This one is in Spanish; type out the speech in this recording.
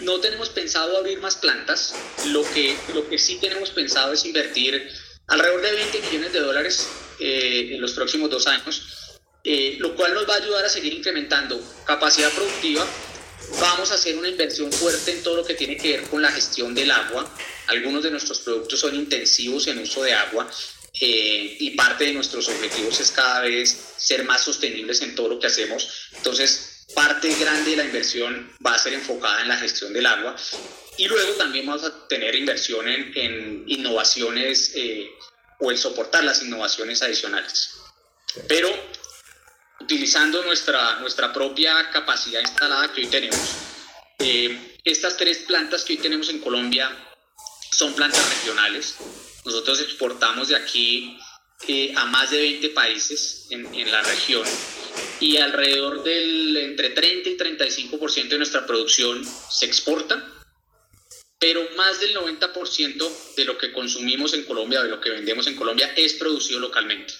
no tenemos pensado abrir más plantas, lo que, lo que sí tenemos pensado es invertir alrededor de 20 millones de dólares eh, en los próximos dos años, eh, lo cual nos va a ayudar a seguir incrementando capacidad productiva. Vamos a hacer una inversión fuerte en todo lo que tiene que ver con la gestión del agua. Algunos de nuestros productos son intensivos en uso de agua eh, y parte de nuestros objetivos es cada vez ser más sostenibles en todo lo que hacemos. Entonces, parte grande de la inversión va a ser enfocada en la gestión del agua y luego también vamos a tener inversión en, innovaciones eh, o en soportar las innovaciones adicionales. Pero utilizando nuestra, nuestra propia capacidad instalada que hoy tenemos, eh, estas tres plantas que hoy tenemos en Colombia son plantas regionales. Nosotros exportamos de aquí eh, a más de 20 países en, en, la región y alrededor del entre 30 y 35% de nuestra producción se exporta, pero más del 90% de lo que consumimos en Colombia, de lo que vendemos en Colombia, es producido localmente.